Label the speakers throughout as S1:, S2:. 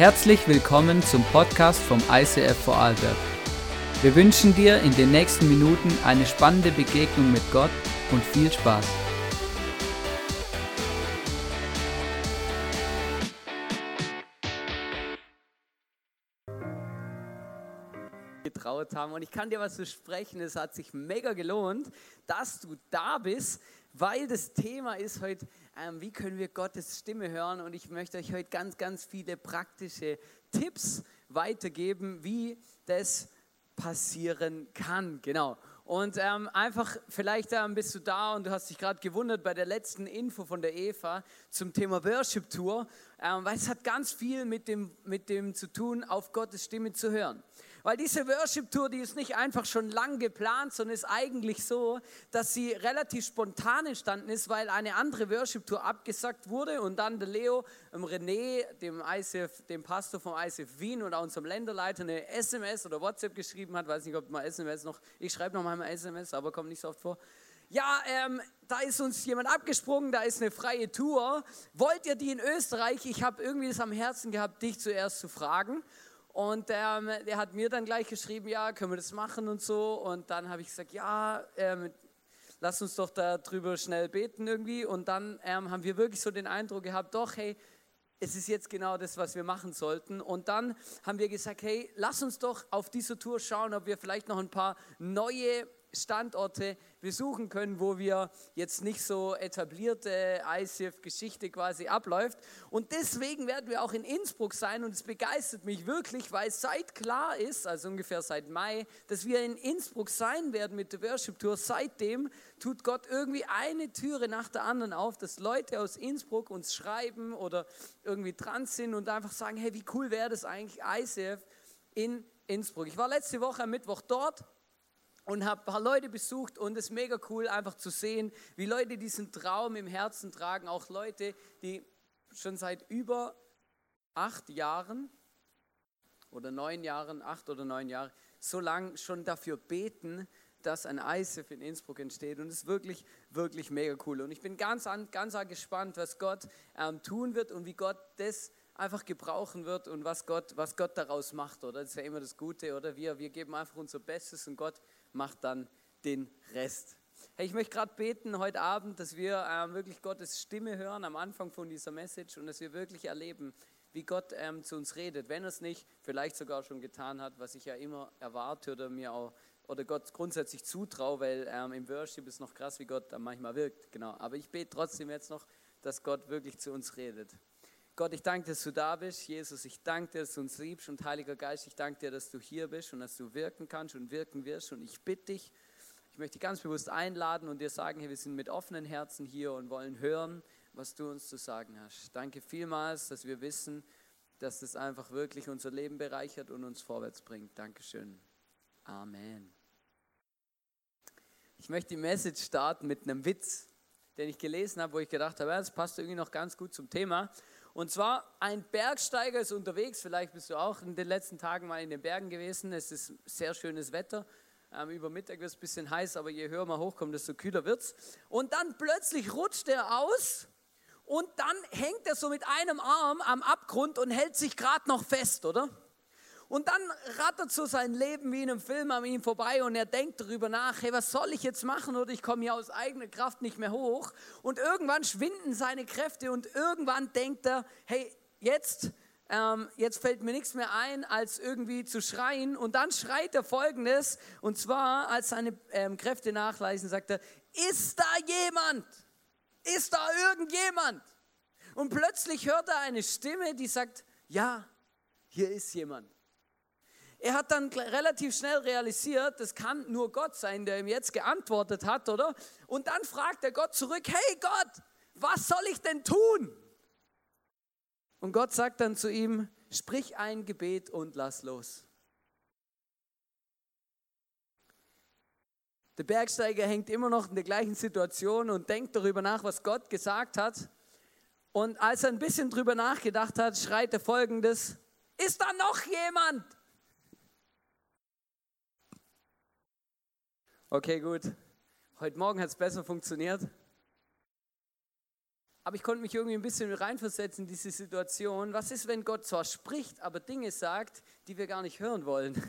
S1: Herzlich willkommen zum Podcast vom ICF Vorarlberg. Wir wünschen dir in den nächsten Minuten eine spannende Begegnung mit Gott und viel Spaß.
S2: getraut haben. Und ich kann dir was versprechen, es hat sich mega gelohnt, dass du da bist, weil das Thema ist heute, ähm, wie können wir Gottes Stimme hören. Und ich möchte euch heute ganz, ganz viele praktische Tipps weitergeben, wie das passieren kann. Genau. Und ähm, einfach, vielleicht ähm, bist du da und du hast dich gerade gewundert bei der letzten Info von der Eva zum Thema Worship Tour, ähm, weil es hat ganz viel mit dem, mit dem zu tun, auf Gottes Stimme zu hören. Weil diese Worship Tour, die ist nicht einfach schon lang geplant, sondern ist eigentlich so, dass sie relativ spontan entstanden ist, weil eine andere Worship Tour abgesagt wurde und dann der Leo, dem René, dem, ICF, dem Pastor vom ICF Wien und auch unserem Länderleiter eine SMS oder WhatsApp geschrieben hat. Weiß nicht, ob man SMS noch, ich schreibe noch mal SMS, aber kommt nicht so oft vor. Ja, ähm, da ist uns jemand abgesprungen, da ist eine freie Tour. Wollt ihr die in Österreich? Ich habe irgendwie das am Herzen gehabt, dich zuerst zu fragen. Und ähm, der hat mir dann gleich geschrieben, ja, können wir das machen und so. Und dann habe ich gesagt, ja, ähm, lass uns doch darüber schnell beten irgendwie. Und dann ähm, haben wir wirklich so den Eindruck gehabt, doch, hey, es ist jetzt genau das, was wir machen sollten. Und dann haben wir gesagt, hey, lass uns doch auf dieser Tour schauen, ob wir vielleicht noch ein paar neue Standorte besuchen können, wo wir jetzt nicht so etablierte ICF-Geschichte quasi abläuft. Und deswegen werden wir auch in Innsbruck sein und es begeistert mich wirklich, weil seit klar ist, also ungefähr seit Mai, dass wir in Innsbruck sein werden mit der Worship Tour. Seitdem tut Gott irgendwie eine Türe nach der anderen auf, dass Leute aus Innsbruck uns schreiben oder irgendwie dran sind und einfach sagen, hey, wie cool wäre das eigentlich ICF in Innsbruck. Ich war letzte Woche am Mittwoch dort und habe ein paar Leute besucht und es ist mega cool einfach zu sehen, wie Leute diesen Traum im Herzen tragen, auch Leute, die schon seit über acht Jahren oder neun Jahren, acht oder neun Jahre, so lange schon dafür beten, dass ein ISIF in Innsbruck entsteht. Und es ist wirklich, wirklich mega cool. Und ich bin ganz, ganz gespannt, was Gott ähm, tun wird und wie Gott das einfach gebrauchen wird und was Gott, was Gott daraus macht. Oder? Das ist ja immer das Gute, oder? Wir, wir geben einfach unser Bestes und Gott macht dann den Rest. Hey, ich möchte gerade beten heute Abend, dass wir ähm, wirklich Gottes Stimme hören am Anfang von dieser Message und dass wir wirklich erleben, wie Gott ähm, zu uns redet. Wenn er es nicht vielleicht sogar schon getan hat, was ich ja immer erwarte oder mir auch oder Gott grundsätzlich zutraue, weil ähm, im Worship ist noch krass, wie Gott dann manchmal wirkt. Genau. Aber ich bete trotzdem jetzt noch, dass Gott wirklich zu uns redet. Gott, ich danke dass du da bist. Jesus, ich danke dir, dass du uns liebst. Und Heiliger Geist, ich danke dir, dass du hier bist und dass du wirken kannst und wirken wirst. Und ich bitte dich, ich möchte dich ganz bewusst einladen und dir sagen, hey, wir sind mit offenen Herzen hier und wollen hören, was du uns zu sagen hast. Danke vielmals, dass wir wissen, dass das einfach wirklich unser Leben bereichert und uns vorwärts bringt. Dankeschön. Amen. Ich möchte die Message starten mit einem Witz, den ich gelesen habe, wo ich gedacht habe, das passt irgendwie noch ganz gut zum Thema. Und zwar, ein Bergsteiger ist unterwegs, vielleicht bist du auch in den letzten Tagen mal in den Bergen gewesen, es ist sehr schönes Wetter. Ähm, über Mittag wird es ein bisschen heiß, aber je höher man hochkommt, desto kühler wird es. Und dann plötzlich rutscht er aus und dann hängt er so mit einem Arm am Abgrund und hält sich gerade noch fest, oder? Und dann rattert so sein Leben wie in einem Film an ihm vorbei und er denkt darüber nach, hey, was soll ich jetzt machen oder ich komme hier aus eigener Kraft nicht mehr hoch. Und irgendwann schwinden seine Kräfte und irgendwann denkt er, hey, jetzt, ähm, jetzt fällt mir nichts mehr ein, als irgendwie zu schreien. Und dann schreit er folgendes, und zwar, als seine ähm, Kräfte nachleisen, sagt er, ist da jemand? Ist da irgendjemand? Und plötzlich hört er eine Stimme, die sagt, ja, hier ist jemand. Er hat dann relativ schnell realisiert, das kann nur Gott sein, der ihm jetzt geantwortet hat, oder? Und dann fragt er Gott zurück, hey Gott, was soll ich denn tun? Und Gott sagt dann zu ihm, sprich ein Gebet und lass los. Der Bergsteiger hängt immer noch in der gleichen Situation und denkt darüber nach, was Gott gesagt hat. Und als er ein bisschen darüber nachgedacht hat, schreit er folgendes, ist da noch jemand? Okay, gut. Heute Morgen hat es besser funktioniert. aber ich konnte mich irgendwie ein bisschen reinversetzen in diese Situation. Was ist, wenn Gott zwar spricht, aber Dinge sagt, die wir gar nicht hören wollen?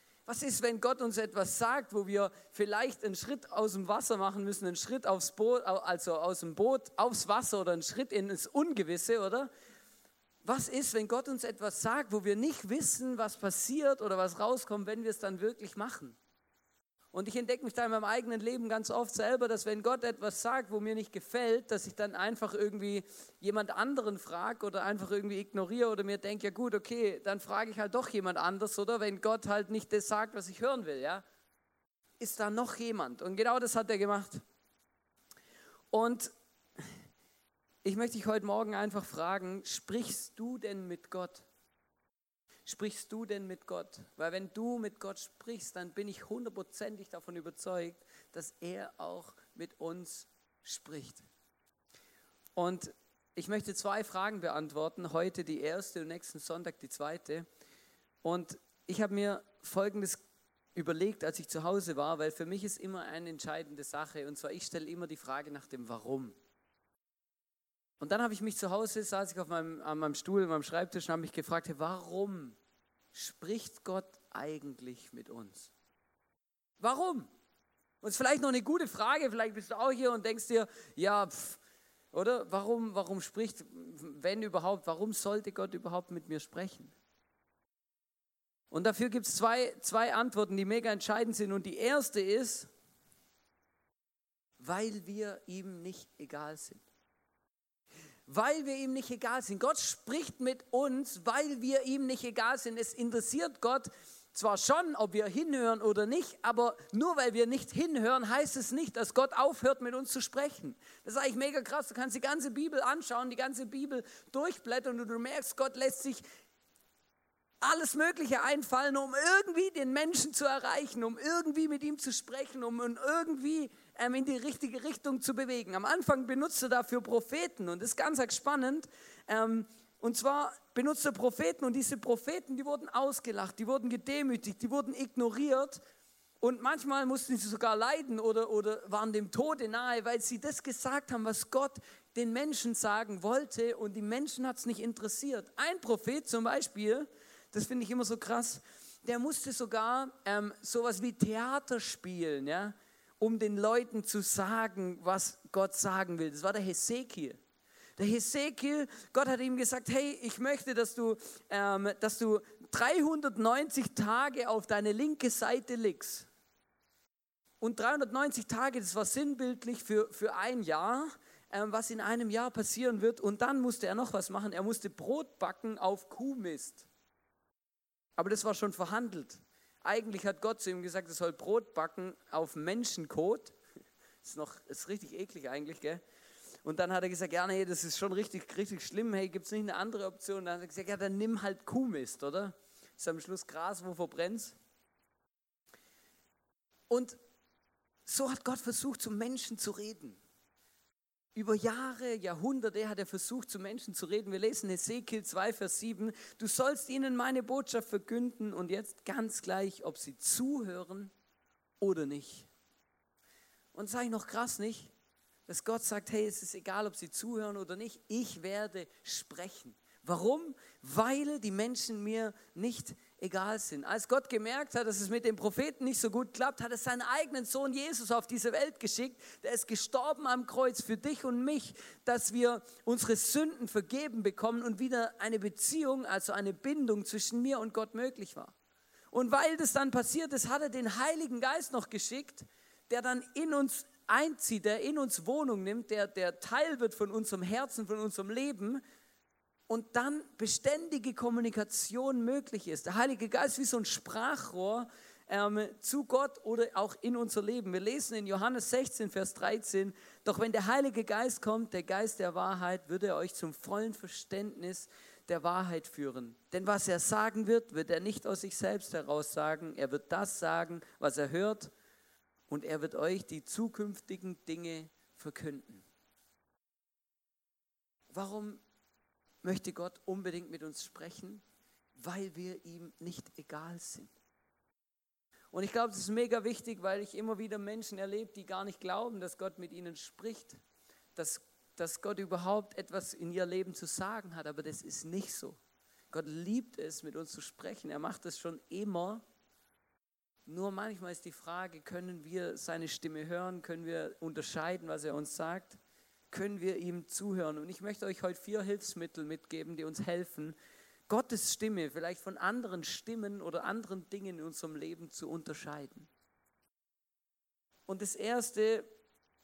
S2: Was ist, wenn Gott uns etwas sagt, wo wir vielleicht einen Schritt aus dem Wasser machen müssen, einen Schritt aufs Boot, also aus dem Boot aufs Wasser oder einen Schritt ins Ungewisse, oder? Was ist, wenn Gott uns etwas sagt, wo wir nicht wissen, was passiert oder was rauskommt, wenn wir es dann wirklich machen? Und ich entdecke mich da in meinem eigenen Leben ganz oft selber, dass wenn Gott etwas sagt, wo mir nicht gefällt, dass ich dann einfach irgendwie jemand anderen frage oder einfach irgendwie ignoriere oder mir denke, ja gut, okay, dann frage ich halt doch jemand anders, oder wenn Gott halt nicht das sagt, was ich hören will, ja? Ist da noch jemand? Und genau das hat er gemacht. Und ich möchte dich heute Morgen einfach fragen, sprichst du denn mit Gott? Sprichst du denn mit Gott? Weil wenn du mit Gott sprichst, dann bin ich hundertprozentig davon überzeugt, dass er auch mit uns spricht. Und ich möchte zwei Fragen beantworten, heute die erste und nächsten Sonntag die zweite. Und ich habe mir Folgendes überlegt, als ich zu Hause war, weil für mich ist immer eine entscheidende Sache. Und zwar, ich stelle immer die Frage nach dem Warum. Und dann habe ich mich zu Hause, saß ich auf meinem, an meinem Stuhl, an meinem Schreibtisch und habe mich gefragt, warum spricht Gott eigentlich mit uns? Warum? Und es ist vielleicht noch eine gute Frage, vielleicht bist du auch hier und denkst dir, ja, pff, oder? Warum, warum spricht, wenn überhaupt, warum sollte Gott überhaupt mit mir sprechen? Und dafür gibt es zwei, zwei Antworten, die mega entscheidend sind. Und die erste ist, weil wir ihm nicht egal sind weil wir ihm nicht egal sind. Gott spricht mit uns, weil wir ihm nicht egal sind. Es interessiert Gott zwar schon, ob wir hinhören oder nicht, aber nur weil wir nicht hinhören, heißt es nicht, dass Gott aufhört, mit uns zu sprechen. Das ist eigentlich mega krass. Du kannst die ganze Bibel anschauen, die ganze Bibel durchblättern und du merkst, Gott lässt sich alles Mögliche einfallen, um irgendwie den Menschen zu erreichen, um irgendwie mit ihm zu sprechen, um irgendwie in die richtige Richtung zu bewegen. Am Anfang benutzt er dafür Propheten und das ist ganz spannend. Ähm, und zwar benutzt er Propheten und diese Propheten, die wurden ausgelacht, die wurden gedemütigt, die wurden ignoriert und manchmal mussten sie sogar leiden oder, oder waren dem Tode nahe, weil sie das gesagt haben, was Gott den Menschen sagen wollte und die Menschen hat es nicht interessiert. Ein Prophet zum Beispiel, das finde ich immer so krass, der musste sogar ähm, sowas wie Theater spielen, ja um den Leuten zu sagen, was Gott sagen will. Das war der Hesekiel. Der Hesekiel, Gott hat ihm gesagt, hey, ich möchte, dass du, ähm, dass du 390 Tage auf deine linke Seite liegst. Und 390 Tage, das war sinnbildlich für, für ein Jahr, ähm, was in einem Jahr passieren wird. Und dann musste er noch was machen. Er musste Brot backen auf Kuhmist. Aber das war schon verhandelt. Eigentlich hat Gott zu ihm gesagt, er soll Brot backen auf Menschenkot. Ist noch ist richtig eklig eigentlich, gell? Und dann hat er gesagt, ja, nee, das ist schon richtig, richtig schlimm. Hey, gibt es nicht eine andere Option? Dann hat er gesagt, ja, dann nimm halt Kuhmist, oder? Ist am Schluss Gras, wo verbrennt. Und so hat Gott versucht, zu Menschen zu reden. Über Jahre, Jahrhunderte hat er versucht, zu Menschen zu reden. Wir lesen Ezekiel 2, Vers 7. Du sollst ihnen meine Botschaft verkünden und jetzt ganz gleich, ob sie zuhören oder nicht. Und sage ich noch krass nicht, dass Gott sagt, hey, es ist egal, ob sie zuhören oder nicht, ich werde sprechen. Warum? Weil die Menschen mir nicht egal sind. Als Gott gemerkt hat, dass es mit dem Propheten nicht so gut klappt, hat er seinen eigenen Sohn Jesus auf diese Welt geschickt. Der ist gestorben am Kreuz für dich und mich, dass wir unsere Sünden vergeben bekommen und wieder eine Beziehung, also eine Bindung zwischen mir und Gott möglich war. Und weil das dann passiert ist, hat er den Heiligen Geist noch geschickt, der dann in uns einzieht, der in uns Wohnung nimmt, der, der Teil wird von unserem Herzen, von unserem Leben und dann beständige Kommunikation möglich ist. Der Heilige Geist wie so ein Sprachrohr ähm, zu Gott oder auch in unser Leben. Wir lesen in Johannes 16, Vers 13, doch wenn der Heilige Geist kommt, der Geist der Wahrheit, wird er euch zum vollen Verständnis der Wahrheit führen. Denn was er sagen wird, wird er nicht aus sich selbst heraus sagen. Er wird das sagen, was er hört und er wird euch die zukünftigen Dinge verkünden. Warum möchte Gott unbedingt mit uns sprechen, weil wir ihm nicht egal sind. Und ich glaube, das ist mega wichtig, weil ich immer wieder Menschen erlebe, die gar nicht glauben, dass Gott mit ihnen spricht, dass dass Gott überhaupt etwas in ihr Leben zu sagen hat, aber das ist nicht so. Gott liebt es, mit uns zu sprechen. Er macht es schon immer. Nur manchmal ist die Frage, können wir seine Stimme hören? Können wir unterscheiden, was er uns sagt? Können wir ihm zuhören? Und ich möchte euch heute vier Hilfsmittel mitgeben, die uns helfen, Gottes Stimme vielleicht von anderen Stimmen oder anderen Dingen in unserem Leben zu unterscheiden. Und das Erste,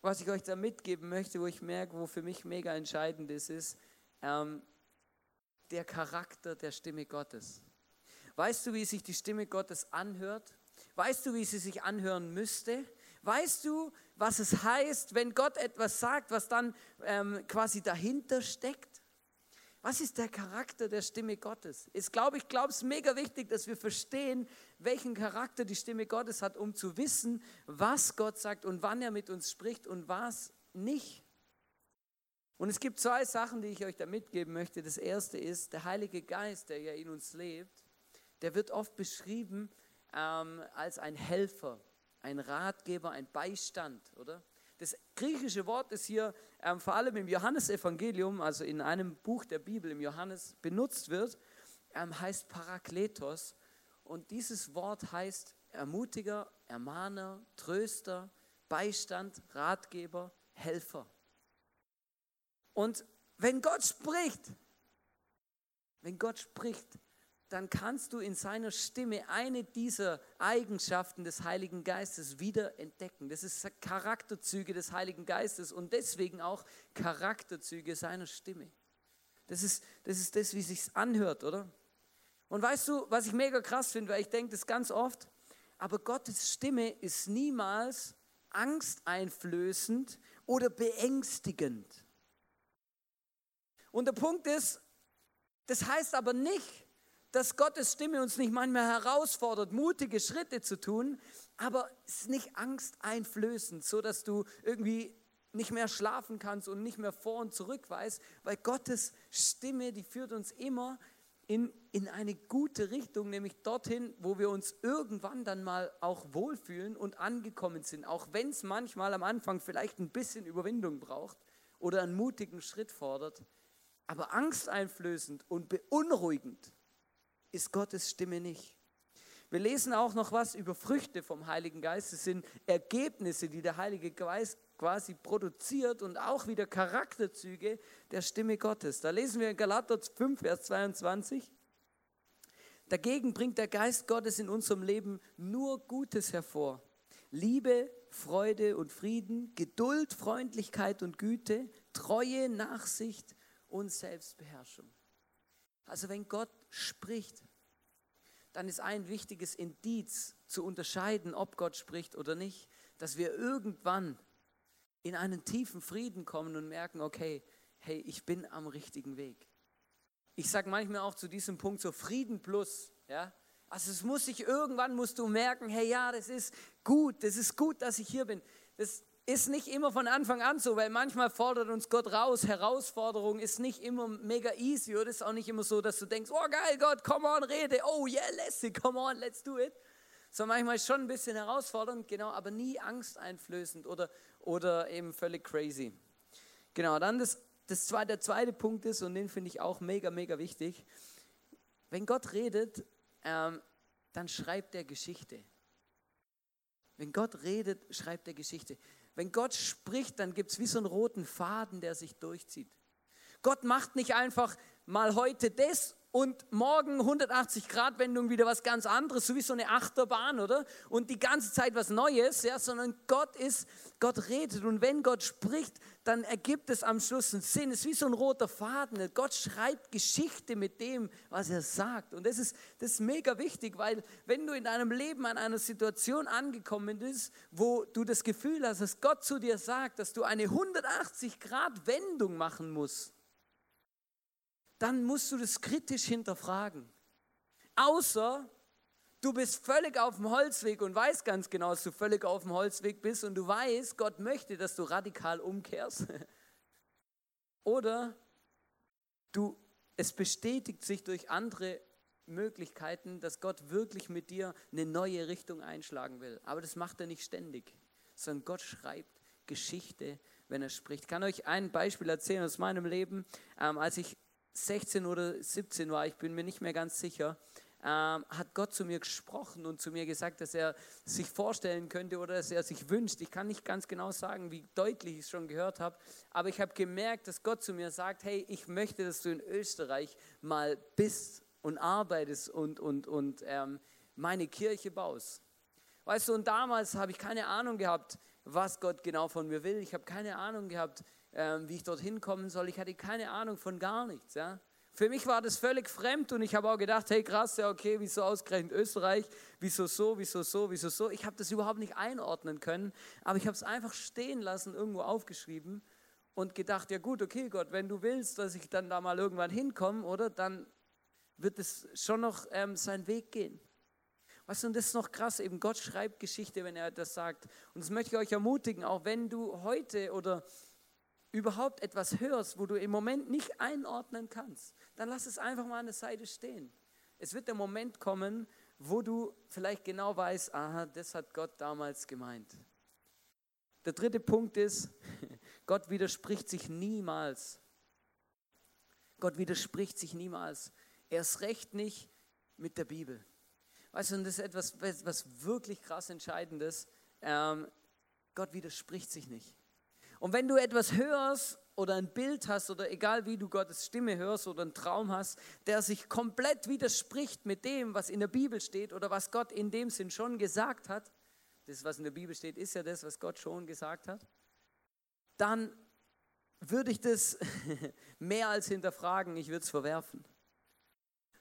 S2: was ich euch da mitgeben möchte, wo ich merke, wo für mich mega entscheidend ist, ist ähm, der Charakter der Stimme Gottes. Weißt du, wie sich die Stimme Gottes anhört? Weißt du, wie sie sich anhören müsste? Weißt du, was es heißt, wenn Gott etwas sagt, was dann ähm, quasi dahinter steckt? Was ist der Charakter der Stimme Gottes? Ich glaube, ich glaube, es ist mega wichtig, dass wir verstehen, welchen Charakter die Stimme Gottes hat, um zu wissen, was Gott sagt und wann er mit uns spricht und was nicht. Und es gibt zwei Sachen, die ich euch da mitgeben möchte. Das erste ist, der Heilige Geist, der ja in uns lebt, der wird oft beschrieben ähm, als ein Helfer, ein Ratgeber, ein Beistand, oder? Das griechische Wort ist hier ähm, vor allem im Johannesevangelium, also in einem Buch der Bibel im Johannes benutzt wird, ähm, heißt Parakletos. Und dieses Wort heißt Ermutiger, Ermahner, Tröster, Beistand, Ratgeber, Helfer. Und wenn Gott spricht, wenn Gott spricht, dann kannst du in seiner Stimme eine dieser Eigenschaften des Heiligen Geistes wieder entdecken. Das ist Charakterzüge des Heiligen Geistes und deswegen auch Charakterzüge seiner Stimme. Das ist das, ist das wie es sich anhört, oder? Und weißt du, was ich mega krass finde, weil ich denke das ganz oft, aber Gottes Stimme ist niemals angsteinflößend oder beängstigend. Und der Punkt ist, das heißt aber nicht, dass Gottes Stimme uns nicht manchmal herausfordert, mutige Schritte zu tun, aber es ist nicht angsteinflößend, so dass du irgendwie nicht mehr schlafen kannst und nicht mehr vor und zurück weißt, weil Gottes Stimme, die führt uns immer in, in eine gute Richtung, nämlich dorthin, wo wir uns irgendwann dann mal auch wohlfühlen und angekommen sind, auch wenn es manchmal am Anfang vielleicht ein bisschen Überwindung braucht oder einen mutigen Schritt fordert, aber angsteinflößend und beunruhigend ist Gottes Stimme nicht. Wir lesen auch noch was über Früchte vom Heiligen Geist. Es sind Ergebnisse, die der Heilige Geist quasi produziert und auch wieder Charakterzüge der Stimme Gottes. Da lesen wir in Galater 5, Vers 22. Dagegen bringt der Geist Gottes in unserem Leben nur Gutes hervor. Liebe, Freude und Frieden, Geduld, Freundlichkeit und Güte, Treue, Nachsicht und Selbstbeherrschung. Also wenn Gott spricht, dann ist ein wichtiges Indiz zu unterscheiden, ob Gott spricht oder nicht, dass wir irgendwann in einen tiefen Frieden kommen und merken, okay, hey, ich bin am richtigen Weg. Ich sage manchmal auch zu diesem Punkt so Frieden plus, ja. Also es muss sich irgendwann musst du merken, hey, ja, das ist gut, das ist gut, dass ich hier bin. Das, ist nicht immer von Anfang an so, weil manchmal fordert uns Gott raus. Herausforderung ist nicht immer mega easy oder ist auch nicht immer so, dass du denkst, oh geil, Gott, come on, rede, oh yeah, let's it, come on, let's do it. So manchmal ist schon ein bisschen herausfordernd, genau, aber nie angsteinflößend oder, oder eben völlig crazy. Genau, dann das, das zweite, der zweite Punkt ist, und den finde ich auch mega, mega wichtig, wenn Gott redet, ähm, dann schreibt er Geschichte. Wenn Gott redet, schreibt er Geschichte. Wenn Gott spricht, dann gibt es wie so einen roten Faden, der sich durchzieht. Gott macht nicht einfach mal heute das und morgen 180 Grad Wendung wieder was ganz anderes, so wie so eine Achterbahn, oder? Und die ganze Zeit was Neues, ja, sondern Gott ist, Gott redet und wenn Gott spricht, dann ergibt es am Schluss einen Sinn. Es ist wie so ein roter Faden. Gott schreibt Geschichte mit dem, was er sagt. Und das ist, das ist mega wichtig, weil wenn du in deinem Leben an einer Situation angekommen bist, wo du das Gefühl hast, dass Gott zu dir sagt, dass du eine 180 Grad Wendung machen musst, dann musst du das kritisch hinterfragen. Außer du bist völlig auf dem Holzweg und weißt ganz genau, dass du völlig auf dem Holzweg bist und du weißt, Gott möchte, dass du radikal umkehrst. Oder du, es bestätigt sich durch andere Möglichkeiten, dass Gott wirklich mit dir eine neue Richtung einschlagen will. Aber das macht er nicht ständig, sondern Gott schreibt Geschichte wenn er spricht. Ich kann euch ein Beispiel erzählen aus meinem Leben. Ähm, als ich 16 oder 17 war, ich bin mir nicht mehr ganz sicher, ähm, hat Gott zu mir gesprochen und zu mir gesagt, dass er sich vorstellen könnte oder dass er sich wünscht. Ich kann nicht ganz genau sagen, wie deutlich ich es schon gehört habe, aber ich habe gemerkt, dass Gott zu mir sagt, hey, ich möchte, dass du in Österreich mal bist und arbeitest und, und, und ähm, meine Kirche baust. Weißt du, und damals habe ich keine Ahnung gehabt, was Gott genau von mir will. Ich habe keine Ahnung gehabt, ähm, wie ich dorthin kommen soll. Ich hatte keine Ahnung von gar nichts. Ja? Für mich war das völlig fremd und ich habe auch gedacht, hey krass, ja okay, wieso ausgerechnet Österreich, wieso so, wieso so, wieso so. Ich habe das überhaupt nicht einordnen können, aber ich habe es einfach stehen lassen, irgendwo aufgeschrieben und gedacht, ja gut, okay Gott, wenn du willst, dass ich dann da mal irgendwann hinkomme, oder, dann wird es schon noch ähm, seinen Weg gehen. Weißt du, und das ist noch krass, eben Gott schreibt Geschichte, wenn er das sagt. Und das möchte ich euch ermutigen, auch wenn du heute oder überhaupt etwas hörst, wo du im Moment nicht einordnen kannst, dann lass es einfach mal an der Seite stehen. Es wird der Moment kommen, wo du vielleicht genau weißt, aha, das hat Gott damals gemeint. Der dritte Punkt ist, Gott widerspricht sich niemals. Gott widerspricht sich niemals. Erst recht nicht mit der Bibel. Weißt du, und das ist etwas, was wirklich krass Entscheidendes. Ähm, Gott widerspricht sich nicht. Und wenn du etwas hörst oder ein Bild hast oder egal wie du Gottes Stimme hörst oder einen Traum hast, der sich komplett widerspricht mit dem, was in der Bibel steht oder was Gott in dem Sinn schon gesagt hat, das, was in der Bibel steht, ist ja das, was Gott schon gesagt hat, dann würde ich das mehr als hinterfragen, ich würde es verwerfen.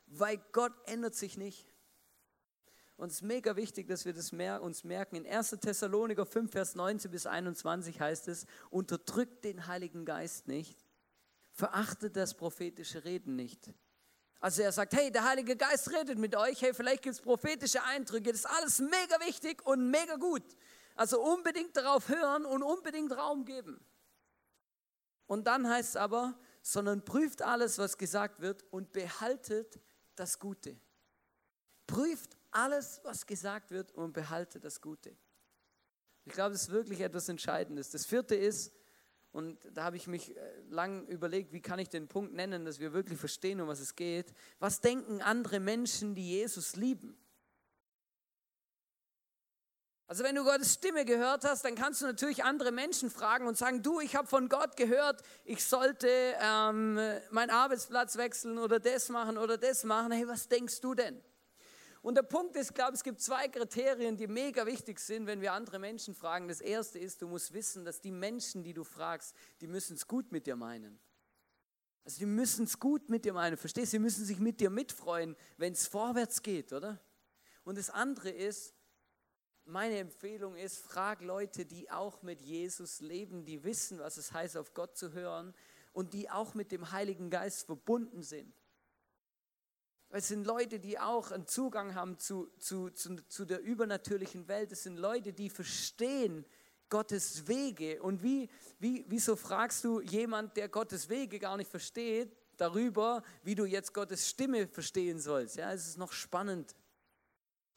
S2: Weil Gott ändert sich nicht. Und es ist mega wichtig, dass wir das mehr uns merken. In 1. Thessaloniker 5, Vers 19 bis 21 heißt es, unterdrückt den Heiligen Geist nicht, verachtet das prophetische Reden nicht. Also er sagt, hey, der Heilige Geist redet mit euch, hey, vielleicht gibt es prophetische Eindrücke, das ist alles mega wichtig und mega gut. Also unbedingt darauf hören und unbedingt Raum geben. Und dann heißt es aber, sondern prüft alles, was gesagt wird und behaltet das Gute. Prüft alles, was gesagt wird und behalte das Gute. Ich glaube, das ist wirklich etwas Entscheidendes. Das vierte ist, und da habe ich mich äh, lang überlegt, wie kann ich den Punkt nennen, dass wir wirklich verstehen, um was es geht. Was denken andere Menschen, die Jesus lieben? Also wenn du Gottes Stimme gehört hast, dann kannst du natürlich andere Menschen fragen und sagen, du, ich habe von Gott gehört, ich sollte ähm, meinen Arbeitsplatz wechseln oder das machen oder das machen. Hey, was denkst du denn? Und der Punkt ist, ich glaube, es gibt zwei Kriterien, die mega wichtig sind, wenn wir andere Menschen fragen. Das erste ist, du musst wissen, dass die Menschen, die du fragst, die müssen es gut mit dir meinen. Also die müssen es gut mit dir meinen. Verstehst du? Sie müssen sich mit dir mitfreuen, wenn es vorwärts geht, oder? Und das andere ist, meine Empfehlung ist, frag Leute, die auch mit Jesus leben, die wissen, was es heißt, auf Gott zu hören und die auch mit dem Heiligen Geist verbunden sind. Es sind Leute, die auch einen Zugang haben zu, zu, zu, zu der übernatürlichen Welt. Es sind Leute, die verstehen Gottes Wege. Und wie, wie, wieso fragst du jemand, der Gottes Wege gar nicht versteht, darüber, wie du jetzt Gottes Stimme verstehen sollst? Ja, es ist noch spannend.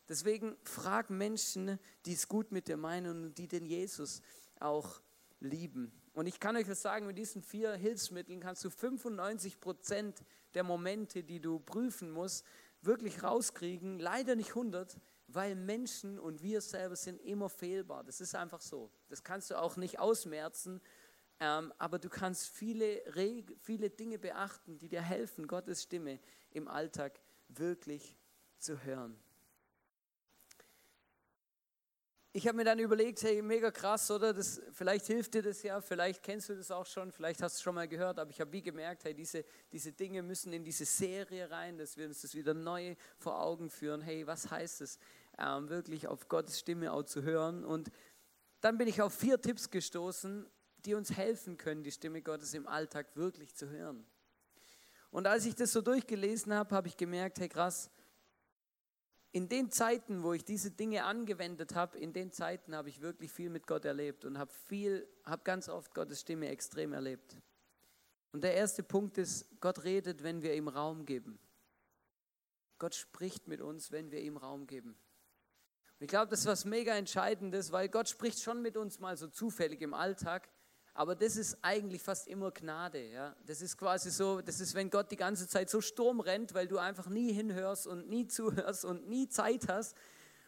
S2: Deswegen frag Menschen, die es gut mit dir meinen und die den Jesus auch lieben. Und ich kann euch was sagen, mit diesen vier Hilfsmitteln kannst du 95 Prozent der Momente, die du prüfen musst, wirklich rauskriegen. Leider nicht 100, weil Menschen und wir selber sind immer fehlbar. Das ist einfach so. Das kannst du auch nicht ausmerzen. Ähm, aber du kannst viele, viele Dinge beachten, die dir helfen, Gottes Stimme im Alltag wirklich zu hören. Ich habe mir dann überlegt, hey, mega krass, oder? Das, vielleicht hilft dir das ja, vielleicht kennst du das auch schon, vielleicht hast du es schon mal gehört, aber ich habe wie gemerkt, hey, diese, diese Dinge müssen in diese Serie rein, dass wir uns das wieder neu vor Augen führen. Hey, was heißt es, ähm, wirklich auf Gottes Stimme auch zu hören? Und dann bin ich auf vier Tipps gestoßen, die uns helfen können, die Stimme Gottes im Alltag wirklich zu hören. Und als ich das so durchgelesen habe, habe ich gemerkt, hey, krass, in den Zeiten, wo ich diese Dinge angewendet habe, in den Zeiten habe ich wirklich viel mit Gott erlebt und habe viel, habe ganz oft Gottes Stimme extrem erlebt. Und der erste Punkt ist, Gott redet, wenn wir ihm Raum geben. Gott spricht mit uns, wenn wir ihm Raum geben. Und ich glaube, das ist was mega Entscheidendes, weil Gott spricht schon mit uns mal so zufällig im Alltag, Aber das ist eigentlich fast immer Gnade. Ja? Das ist quasi so, das ist, wenn Gott die ganze Zeit so Sturm rennt, weil du einfach nie hinhörst und nie zuhörst und nie Zeit hast.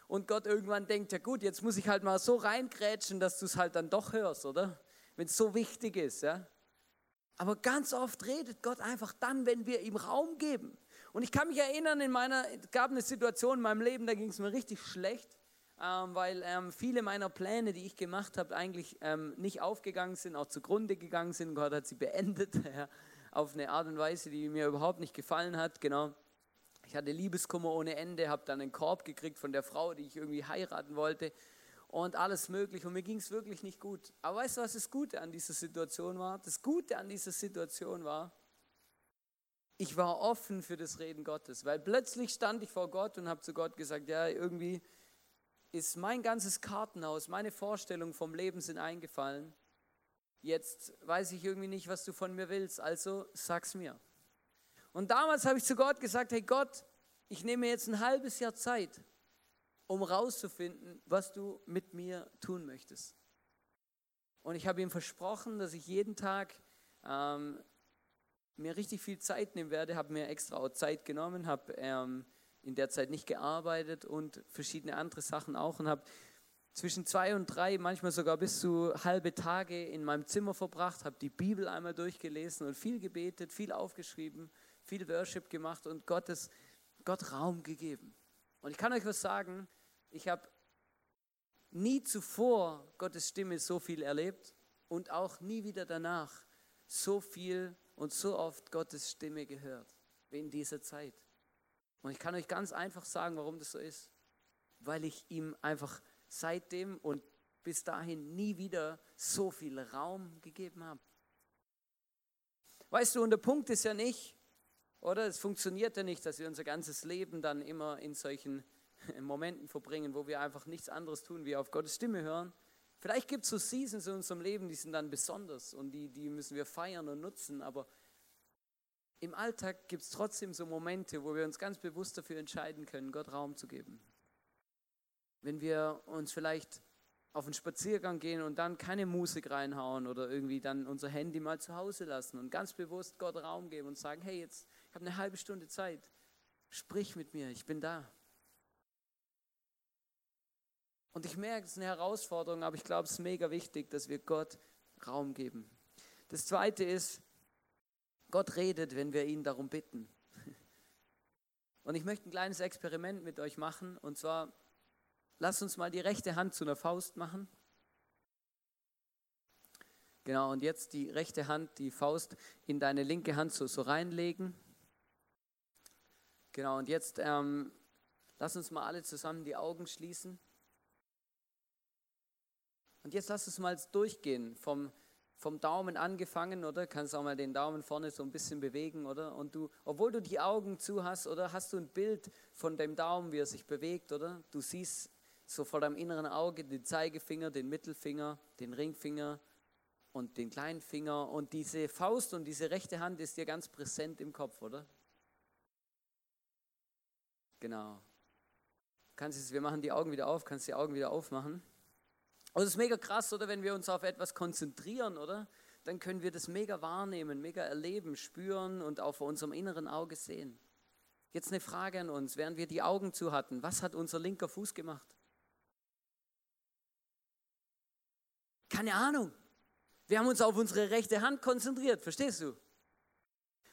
S2: Und Gott irgendwann denkt, ja gut, jetzt muss ich halt mal so reingrätschen, dass du es halt dann doch hörst, oder? Wenn es so wichtig ist. Ja? Aber ganz oft redet Gott einfach dann, wenn wir ihm Raum geben. Und ich kann mich erinnern, in meiner, gab eine Situation in meinem Leben, da ging es mir richtig schlecht ähm, weil ähm, viele meiner Pläne, die ich gemacht habe, eigentlich ähm, nicht aufgegangen sind, auch zugrunde gegangen sind. Gott hat sie beendet auf eine Art und Weise, die mir überhaupt nicht gefallen hat. Genau. Ich hatte Liebeskummer ohne Ende, habe dann einen Korb gekriegt von der Frau, die ich irgendwie heiraten wollte und alles mögliche. Und mir ging es wirklich nicht gut. Aber weißt du, was das Gute an dieser Situation war? Das Gute an dieser Situation war, ich war offen für das Reden Gottes, weil plötzlich stand ich vor Gott und habe zu Gott gesagt, ja, irgendwie ist mein ganzes Kartenhaus, meine Vorstellungen vom Leben sind eingefallen. Jetzt weiß ich irgendwie nicht, was du von mir willst, also sag's mir. Und damals habe ich zu Gott gesagt, hey Gott, ich nehme jetzt ein halbes Jahr Zeit, um rauszufinden, was du mit mir tun möchtest. Und ich habe ihm versprochen, dass ich jeden Tag ähm, mir richtig viel Zeit nehmen werde, habe mir extra auch Zeit genommen, habe ähm, in der Zeit nicht gearbeitet und verschiedene andere Sachen auch und habe zwischen zwei und drei, manchmal sogar bis zu halbe Tage in meinem Zimmer verbracht, habe die Bibel einmal durchgelesen und viel gebetet, viel aufgeschrieben, viel Worship gemacht und Gottes, Gott Raum gegeben. Und ich kann euch was sagen, ich habe nie zuvor Gottes Stimme so viel erlebt und auch nie wieder danach so viel und so oft Gottes Stimme gehört wie in dieser Zeit. Und ich kann euch ganz einfach sagen, warum das so ist. Weil ich ihm einfach seitdem und bis dahin nie wieder so viel Raum gegeben habe. Weißt du, und der Punkt ist ja nicht, oder es funktioniert ja nicht, dass wir unser ganzes Leben dann immer in solchen Momenten verbringen, wo wir einfach nichts anderes tun, wie auf Gottes Stimme hören. Vielleicht gibt es so Seasons in unserem Leben, die sind dann besonders und die, die müssen wir feiern und nutzen, aber im Alltag gibt es trotzdem so Momente, wo wir uns ganz bewusst dafür entscheiden können, Gott Raum zu geben. Wenn wir uns vielleicht auf einen Spaziergang gehen und dann keine Musik reinhauen oder irgendwie dann unser Handy mal zu Hause lassen und ganz bewusst Gott Raum geben und sagen, hey, jetzt ich habe eine halbe Stunde Zeit, sprich mit mir, ich bin da. Und ich merke, es ist eine Herausforderung, aber ich glaube, es ist mega wichtig, dass wir Gott Raum geben. Das Zweite ist, Gott redet, wenn wir ihn darum bitten. Und ich möchte ein kleines Experiment mit euch machen. Und zwar, lasst uns mal die rechte Hand zu einer Faust machen. Genau, und jetzt die rechte Hand, die Faust in deine linke Hand so, so reinlegen. Genau, und jetzt ähm, lass uns mal alle zusammen die Augen schließen. Und jetzt lass uns mal durchgehen vom vom Daumen angefangen, oder? Kannst auch mal den Daumen vorne so ein bisschen bewegen, oder? Und du, obwohl du die Augen zu hast, oder? Hast du ein Bild von dem Daumen, wie er sich bewegt, oder? Du siehst so vor deinem inneren Auge den Zeigefinger, den Mittelfinger, den Ringfinger und den kleinen Finger. Und diese Faust und diese rechte Hand ist dir ganz präsent im Kopf, oder? Genau. Kannst jetzt, wir machen die Augen wieder auf, kannst die Augen wieder aufmachen. Und es ist mega krass, oder wenn wir uns auf etwas konzentrieren, oder? Dann können wir das mega wahrnehmen, mega erleben, spüren und auch vor unserem inneren Auge sehen. Jetzt eine Frage an uns, während wir die Augen zu hatten, was hat unser linker Fuß gemacht? Keine Ahnung. Wir haben uns auf unsere rechte Hand konzentriert, verstehst du?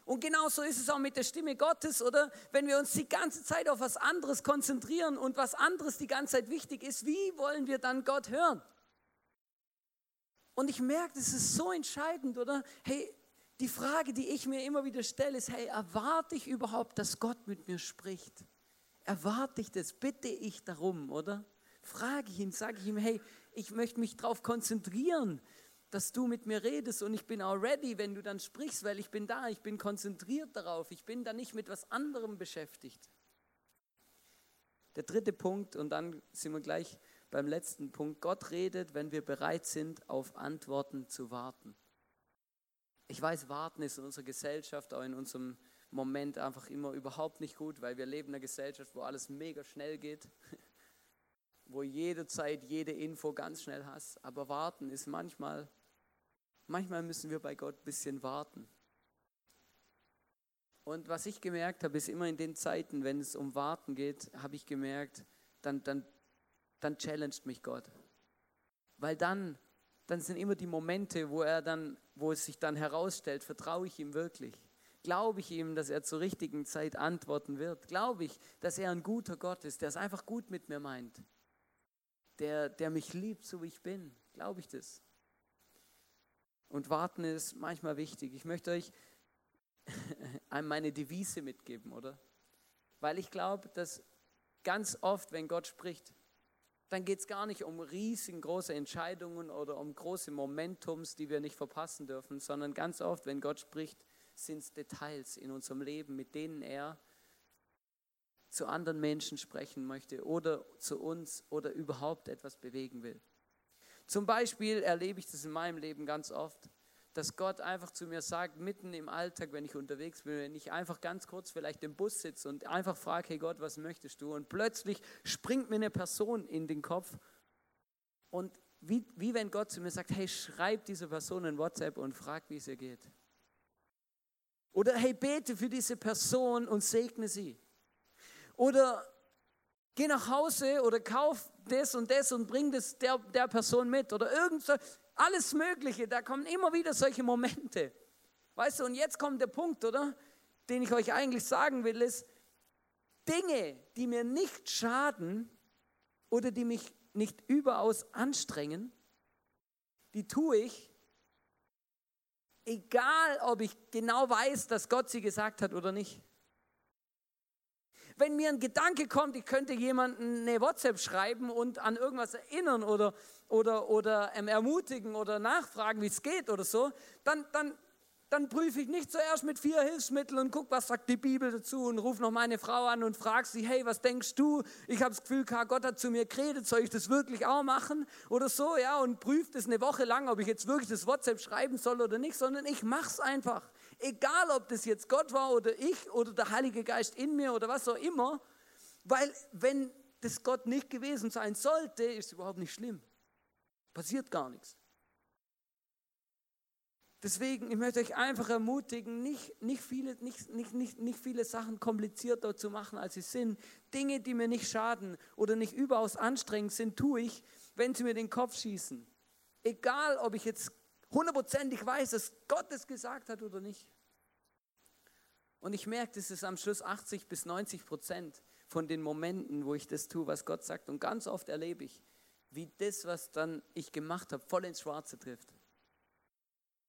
S2: Und genauso ist es auch mit der Stimme Gottes, oder? Wenn wir uns die ganze Zeit auf was anderes konzentrieren und was anderes die ganze Zeit wichtig ist, wie wollen wir dann Gott hören? Und ich merke, das ist so entscheidend, oder? Hey, die Frage, die ich mir immer wieder stelle, ist, hey, erwarte ich überhaupt, dass Gott mit mir spricht? Erwarte ich das? Bitte ich darum, oder? Frage ich ihn, sage ich ihm, hey, ich möchte mich darauf konzentrieren, dass du mit mir redest und ich bin auch ready, wenn du dann sprichst, weil ich bin da, ich bin konzentriert darauf, ich bin da nicht mit was anderem beschäftigt. Der dritte Punkt, und dann sind wir gleich beim letzten Punkt. Gott redet, wenn wir bereit sind, auf Antworten zu warten. Ich weiß, warten ist in unserer Gesellschaft, auch in unserem Moment einfach immer überhaupt nicht gut, weil wir leben in einer Gesellschaft, wo alles mega schnell geht, wo jede Zeit jede Info ganz schnell hast. Aber warten ist manchmal manchmal müssen wir bei Gott ein bisschen warten. Und was ich gemerkt habe, ist immer in den Zeiten, wenn es um Warten geht, habe ich gemerkt, dann, dann, dann challenged mich Gott. Weil dann, dann sind immer die Momente, wo er dann, wo es sich dann herausstellt, vertraue ich ihm wirklich? Glaube ich ihm, dass er zur richtigen Zeit antworten wird? Glaube ich, dass er ein guter Gott ist, der es einfach gut mit mir meint? Der, der mich liebt, so wie ich bin? Glaube ich das? Und warten ist manchmal wichtig. Ich möchte euch meine Devise mitgeben, oder? Weil ich glaube, dass ganz oft, wenn Gott spricht, dann geht es gar nicht um riesengroße Entscheidungen oder um große Momentums, die wir nicht verpassen dürfen, sondern ganz oft, wenn Gott spricht, sind es Details in unserem Leben, mit denen er zu anderen Menschen sprechen möchte oder zu uns oder überhaupt etwas bewegen will. Zum Beispiel erlebe ich das in meinem Leben ganz oft, dass Gott einfach zu mir sagt, mitten im Alltag, wenn ich unterwegs bin, wenn ich einfach ganz kurz vielleicht im Bus sitze und einfach frage, hey Gott, was möchtest du? Und plötzlich springt mir eine Person in den Kopf und wie, wie wenn Gott zu mir sagt, hey, schreib diese Person in WhatsApp und frag, wie es ihr geht. Oder hey, bete für diese Person und segne sie. Oder geh nach Hause oder kauf das und das und bring das der, der Person mit. Oder irgend so, alles Mögliche. Da kommen immer wieder solche Momente. Weißt du, und jetzt kommt der Punkt, oder? Den ich euch eigentlich sagen will, ist, Dinge, die mir nicht schaden oder die mich nicht überaus anstrengen, die tue ich, egal ob ich genau weiß, dass Gott sie gesagt hat oder nicht. Wenn mir ein Gedanke kommt, ich könnte jemanden eine WhatsApp schreiben und an irgendwas erinnern oder, oder, oder ähm, ermutigen oder nachfragen, wie es geht oder so, dann, dann, dann prüfe ich nicht zuerst mit vier Hilfsmitteln und gucke, was sagt die Bibel dazu und rufe noch meine Frau an und frage sie, hey, was denkst du? Ich habe das Gefühl, Gott hat zu mir geredet, soll ich das wirklich auch machen oder so, ja, und prüfe das eine Woche lang, ob ich jetzt wirklich das WhatsApp schreiben soll oder nicht, sondern ich mache es einfach. Egal, ob das jetzt Gott war oder ich oder der Heilige Geist in mir oder was auch immer, weil wenn das Gott nicht gewesen sein sollte, ist es überhaupt nicht schlimm. Passiert gar nichts. Deswegen, ich möchte euch einfach ermutigen, nicht, nicht, viele, nicht, nicht, nicht, nicht viele Sachen komplizierter zu machen, als sie sind. Dinge, die mir nicht schaden oder nicht überaus anstrengend sind, tue ich, wenn sie mir den Kopf schießen. Egal, ob ich jetzt hundertprozentig weiß, dass Gott es gesagt hat oder nicht. Und ich merke, das ist am Schluss 80 bis 90 Prozent von den Momenten, wo ich das tue, was Gott sagt. Und ganz oft erlebe ich, wie das, was dann ich gemacht habe, voll ins Schwarze trifft.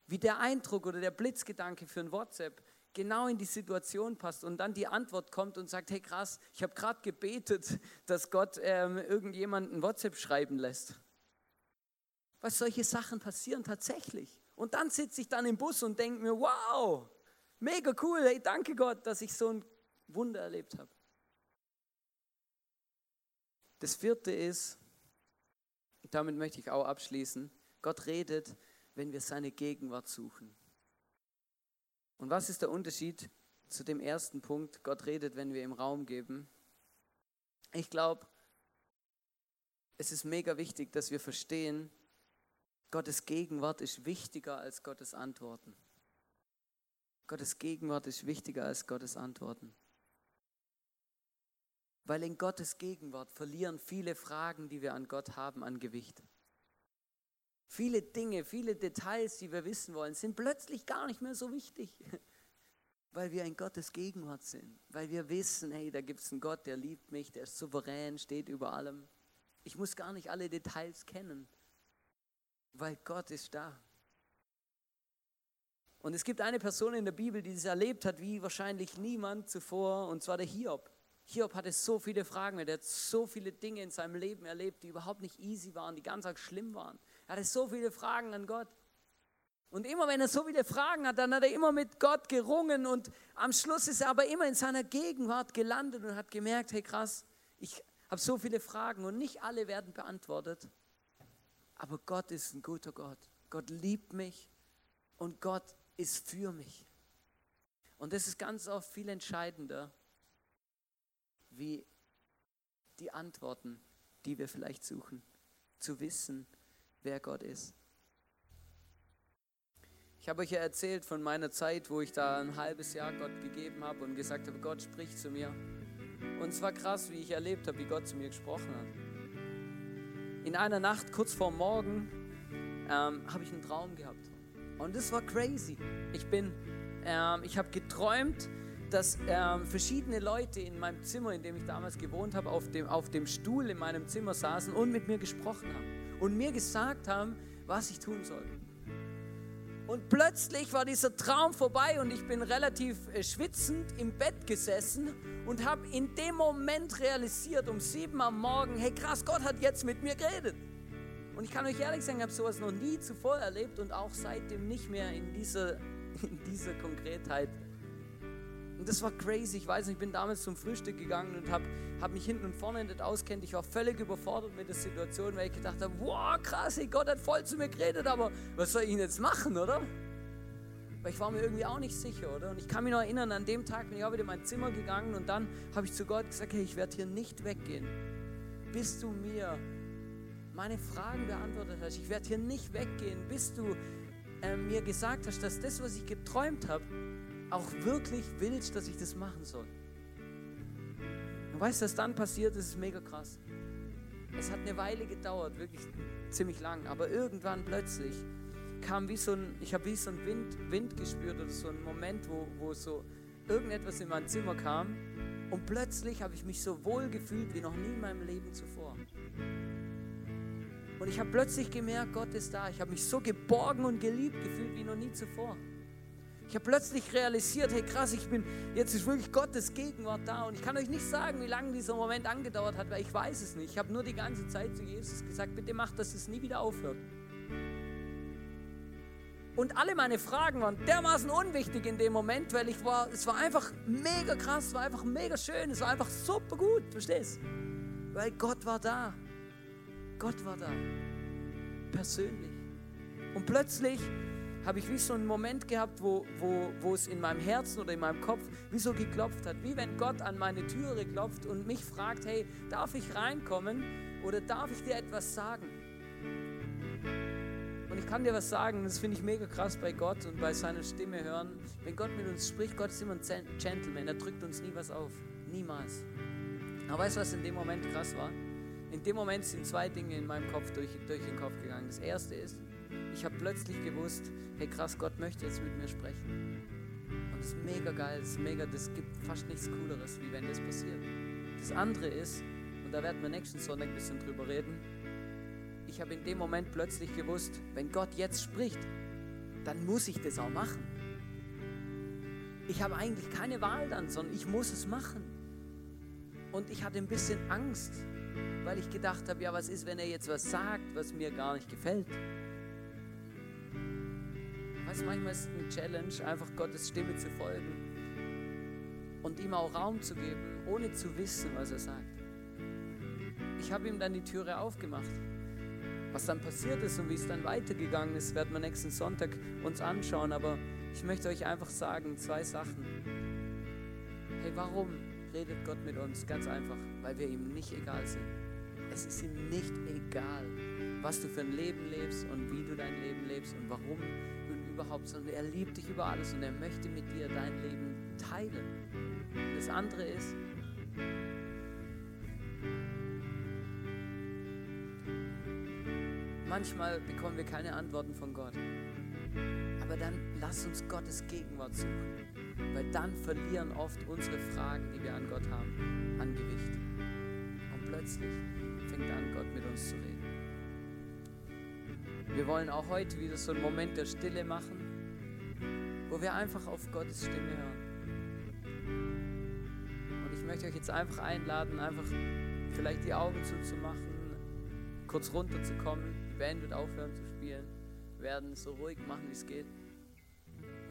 S2: Wie der Eindruck oder der Blitzgedanke für ein WhatsApp genau in die Situation passt und dann die Antwort kommt und sagt, hey krass, ich habe gerade gebetet, dass Gott ähm, irgendjemanden WhatsApp schreiben lässt. Was solche Sachen passieren tatsächlich. Und dann sitze ich dann im Bus und denke mir, wow, mega cool, hey, danke Gott, dass ich so ein Wunder erlebt habe. Das vierte ist, damit möchte ich auch abschließen, Gott redet, wenn wir seine Gegenwart suchen. Und was ist der Unterschied zu dem ersten Punkt, Gott redet, wenn wir ihm Raum geben? Ich glaube, es ist mega wichtig, dass wir verstehen, Gottes Gegenwart ist wichtiger als Gottes Antworten. Gottes Gegenwart ist wichtiger als Gottes Antworten. Weil in Gottes Gegenwart verlieren viele Fragen, die wir an Gott haben, an Gewicht. Viele Dinge, viele Details, die wir wissen wollen, sind plötzlich gar nicht mehr so wichtig, weil wir in Gottes Gegenwart sind, weil wir wissen, hey, da gibt es einen Gott, der liebt mich, der ist souverän, steht über allem. Ich muss gar nicht alle Details kennen, weil Gott ist da. Und es gibt eine Person in der Bibel, die das erlebt hat, wie wahrscheinlich niemand zuvor, und zwar der Hiob. Hiob hatte so viele Fragen, er hat so viele Dinge in seinem Leben erlebt, die überhaupt nicht easy waren, die ganz arg schlimm waren. Er hatte so viele Fragen an Gott. Und immer wenn er so viele Fragen hat, dann hat er immer mit Gott gerungen und am Schluss ist er aber immer in seiner Gegenwart gelandet und hat gemerkt, hey krass, ich habe so viele Fragen und nicht alle werden beantwortet. Aber Gott ist ein guter Gott. Gott liebt mich und Gott ist für mich. Und das ist ganz oft viel entscheidender, wie die Antworten, die wir vielleicht suchen. Zu wissen, wer Gott ist. Ich habe euch ja erzählt von meiner Zeit, wo ich da ein halbes Jahr Gott gegeben habe und gesagt habe, Gott spricht zu mir. Und es war krass, wie ich erlebt habe, wie Gott zu mir gesprochen hat. In einer Nacht, kurz vor Morgen, ähm, habe ich einen Traum gehabt. Und das war crazy. Ich bin, ähm, ich habe geträumt, dass ähm, verschiedene Leute in meinem Zimmer, in dem ich damals gewohnt habe, auf dem, auf dem Stuhl in meinem Zimmer saßen und mit mir gesprochen haben und mir gesagt haben, was ich tun soll. Und plötzlich war dieser Traum vorbei und ich bin relativ äh, schwitzend im Bett gesessen und habe in dem Moment realisiert, um sieben am Morgen, hey krass, Gott hat jetzt mit mir geredet. Und ich kann euch ehrlich sagen, ich habe sowas noch nie zuvor erlebt und auch seitdem nicht mehr in dieser, in dieser Konkretheit. Und das war crazy. Ich weiß nicht, ich bin damals zum Frühstück gegangen und habe hab mich hinten und vorne nicht auskennt. Ich war völlig überfordert mit der Situation, weil ich gedacht habe, wow, krass, Gott hat voll zu mir geredet, aber was soll ich denn jetzt machen, oder? Weil ich war mir irgendwie auch nicht sicher, oder? Und ich kann mich noch erinnern, an dem Tag bin ich auch wieder in mein Zimmer gegangen und dann habe ich zu Gott gesagt, hey, ich werde hier nicht weggehen, bis du mir meine Fragen beantwortet hast. Ich werde hier nicht weggehen, bis du äh, mir gesagt hast, dass das, was ich geträumt habe, auch wirklich willst, dass ich das machen soll. Und weißt du, was dann passiert? Das ist mega krass. Es hat eine Weile gedauert, wirklich ziemlich lang, aber irgendwann plötzlich kam wie so ein, ich habe wie so ein Wind, Wind gespürt oder so ein Moment, wo, wo so irgendetwas in mein Zimmer kam und plötzlich habe ich mich so wohl gefühlt wie noch nie in meinem Leben zuvor. Und ich habe plötzlich gemerkt, Gott ist da. Ich habe mich so geborgen und geliebt gefühlt wie noch nie zuvor. Ich habe plötzlich realisiert, hey krass, ich bin, jetzt ist wirklich Gottes Gegenwart da. Und ich kann euch nicht sagen, wie lange dieser Moment angedauert hat, weil ich weiß es nicht. Ich habe nur die ganze Zeit zu Jesus gesagt, bitte mach, dass es nie wieder aufhört. Und alle meine Fragen waren dermaßen unwichtig in dem Moment, weil ich war, es war einfach mega krass, es war einfach mega schön, es war einfach super gut, verstehst? Weil Gott war da. Gott war da. Persönlich. Und plötzlich habe ich wie so einen Moment gehabt, wo, wo, wo es in meinem Herzen oder in meinem Kopf wie so geklopft hat. Wie wenn Gott an meine Türe klopft und mich fragt, hey, darf ich reinkommen oder darf ich dir etwas sagen? Und ich kann dir was sagen, das finde ich mega krass bei Gott und bei seiner Stimme hören. Wenn Gott mit uns spricht, Gott ist immer ein Gentleman, er drückt uns nie was auf. Niemals. Aber weißt du, was in dem Moment krass war? In dem Moment sind zwei Dinge in meinem Kopf durch, durch den Kopf gegangen. Das erste ist, ich habe plötzlich gewusst, hey krass, Gott möchte jetzt mit mir sprechen. Und das ist mega geil, das ist mega, das gibt fast nichts Cooleres, wie wenn das passiert. Das andere ist, und da werden wir nächsten Sonntag ein bisschen drüber reden, ich habe in dem Moment plötzlich gewusst, wenn Gott jetzt spricht, dann muss ich das auch machen. Ich habe eigentlich keine Wahl dann, sondern ich muss es machen. Und ich hatte ein bisschen Angst, weil ich gedacht habe, ja, was ist, wenn er jetzt was sagt, was mir gar nicht gefällt? Weißt manchmal ist es eine Challenge, einfach Gottes Stimme zu folgen und ihm auch Raum zu geben, ohne zu wissen, was er sagt. Ich habe ihm dann die Türe aufgemacht. Was dann passiert ist und wie es dann weitergegangen ist, werden wir nächsten Sonntag uns anschauen. Aber ich möchte euch einfach sagen, zwei Sachen. Hey, warum redet Gott mit uns? Ganz einfach, weil wir ihm nicht egal sind. Es ist ihm nicht egal, was du für ein Leben lebst und wie du dein Leben lebst und warum überhaupt, sondern er liebt dich über alles und er möchte mit dir dein Leben teilen. Das andere ist, manchmal bekommen wir keine Antworten von Gott. Aber dann lass uns Gottes Gegenwart suchen, weil dann verlieren oft unsere Fragen, die wir an Gott haben, an Gewicht. Und plötzlich fängt an, Gott mit uns zu reden. Wir wollen auch heute wieder so einen Moment der Stille machen, wo wir einfach auf Gottes Stimme hören. Und ich möchte euch jetzt einfach einladen, einfach vielleicht die Augen zuzumachen, kurz runterzukommen. Die Band wird aufhören zu spielen, werden so ruhig machen, wie es geht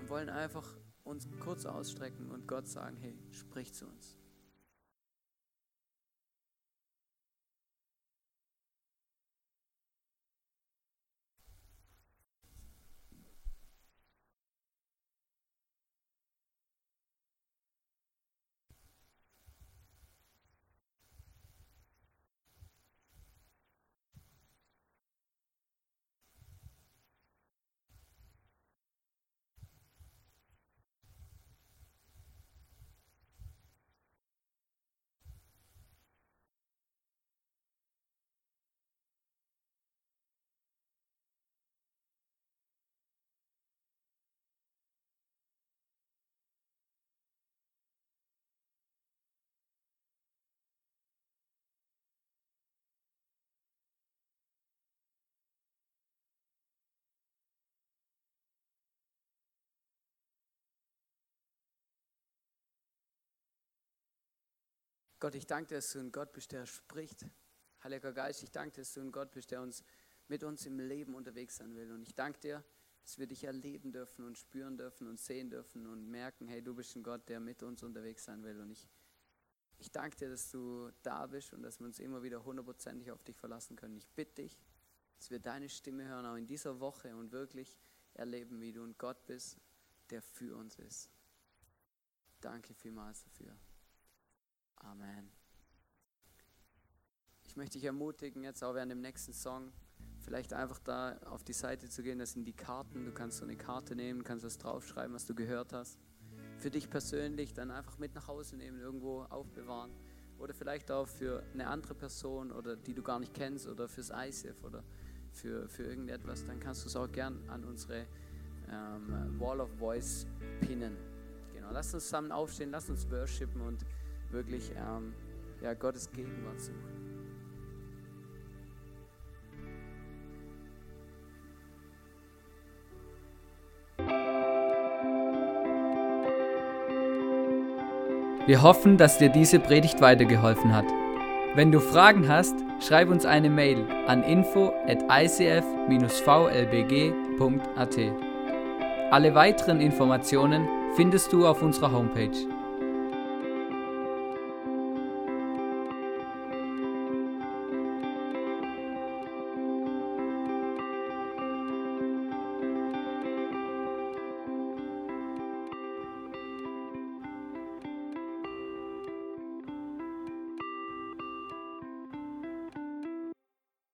S2: und wollen einfach uns kurz ausstrecken und Gott sagen, hey, sprich zu uns. Gott, ich danke dir, dass du ein Gott bist, der spricht. Heiliger Geist, ich danke dir, dass du ein Gott bist, der uns mit uns im Leben unterwegs sein will. Und ich danke dir, dass wir dich erleben dürfen und spüren dürfen und sehen dürfen und merken, hey, du bist ein Gott, der mit uns unterwegs sein will. Und ich, ich danke dir, dass du da bist und dass wir uns immer wieder hundertprozentig auf dich verlassen können. Ich bitte dich, dass wir deine Stimme hören, auch in dieser Woche und wirklich erleben, wie du ein Gott bist, der für uns ist. Danke vielmals dafür. Amen. Ich möchte dich ermutigen, jetzt auch während dem nächsten Song, vielleicht einfach da auf die Seite zu gehen. Das sind die Karten. Du kannst so eine Karte nehmen, kannst was draufschreiben, was du gehört hast. Für dich persönlich dann einfach mit nach Hause nehmen, irgendwo aufbewahren. Oder vielleicht auch für eine andere Person oder die du gar nicht kennst oder fürs ICF oder für, für irgendetwas. Dann kannst du es auch gern an unsere ähm, Wall of Voice pinnen. Genau, lass uns zusammen aufstehen, lass uns worshipen und wirklich ähm, ja, Gottes Gegenwart suchen.
S1: Wir hoffen, dass dir diese Predigt weitergeholfen hat. Wenn du Fragen hast, schreib uns eine Mail an info at icf-vlbg.at. Alle weiteren Informationen findest du auf unserer Homepage